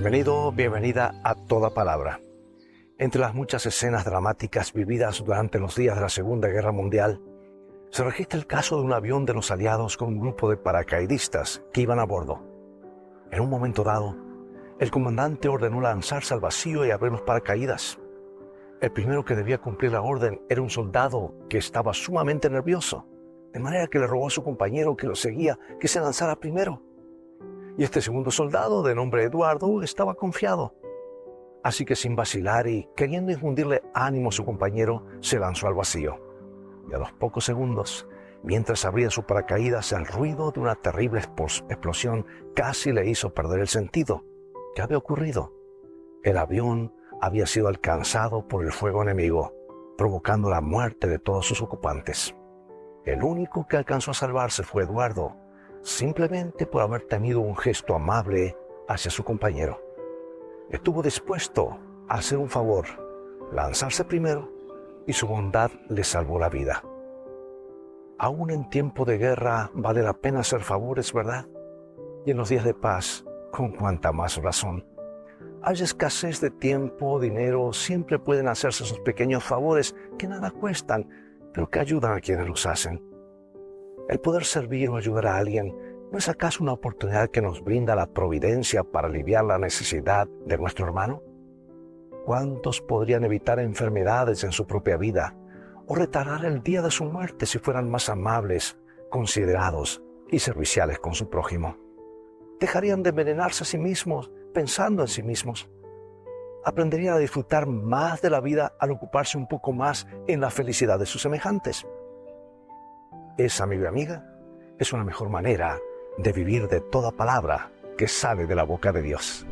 Bienvenido, bienvenida a Toda Palabra. Entre las muchas escenas dramáticas vividas durante los días de la Segunda Guerra Mundial, se registra el caso de un avión de los aliados con un grupo de paracaidistas que iban a bordo. En un momento dado, el comandante ordenó lanzarse al vacío y abrir los paracaídas. El primero que debía cumplir la orden era un soldado que estaba sumamente nervioso, de manera que le rogó a su compañero que lo seguía que se lanzara primero. Y este segundo soldado, de nombre Eduardo, estaba confiado. Así que sin vacilar y queriendo infundirle ánimo a su compañero, se lanzó al vacío. Y a los pocos segundos, mientras abría su paracaídas, el ruido de una terrible explosión casi le hizo perder el sentido. ¿Qué había ocurrido? El avión había sido alcanzado por el fuego enemigo, provocando la muerte de todos sus ocupantes. El único que alcanzó a salvarse fue Eduardo, simplemente por haber tenido un gesto amable hacia su compañero. Estuvo dispuesto a hacer un favor, lanzarse primero, y su bondad le salvó la vida. Aún en tiempo de guerra vale la pena hacer favores, ¿verdad? Y en los días de paz, con cuanta más razón. Hay escasez de tiempo, dinero, siempre pueden hacerse esos pequeños favores que nada cuestan, pero que ayudan a quienes los hacen. El poder servir o ayudar a alguien ¿No es acaso una oportunidad que nos brinda la providencia para aliviar la necesidad de nuestro hermano? ¿Cuántos podrían evitar enfermedades en su propia vida o retardar el día de su muerte si fueran más amables, considerados y serviciales con su prójimo? Dejarían de envenenarse a sí mismos pensando en sí mismos. Aprenderían a disfrutar más de la vida al ocuparse un poco más en la felicidad de sus semejantes. Esa, amigo y amiga, es una mejor manera de vivir de toda palabra que sale de la boca de Dios.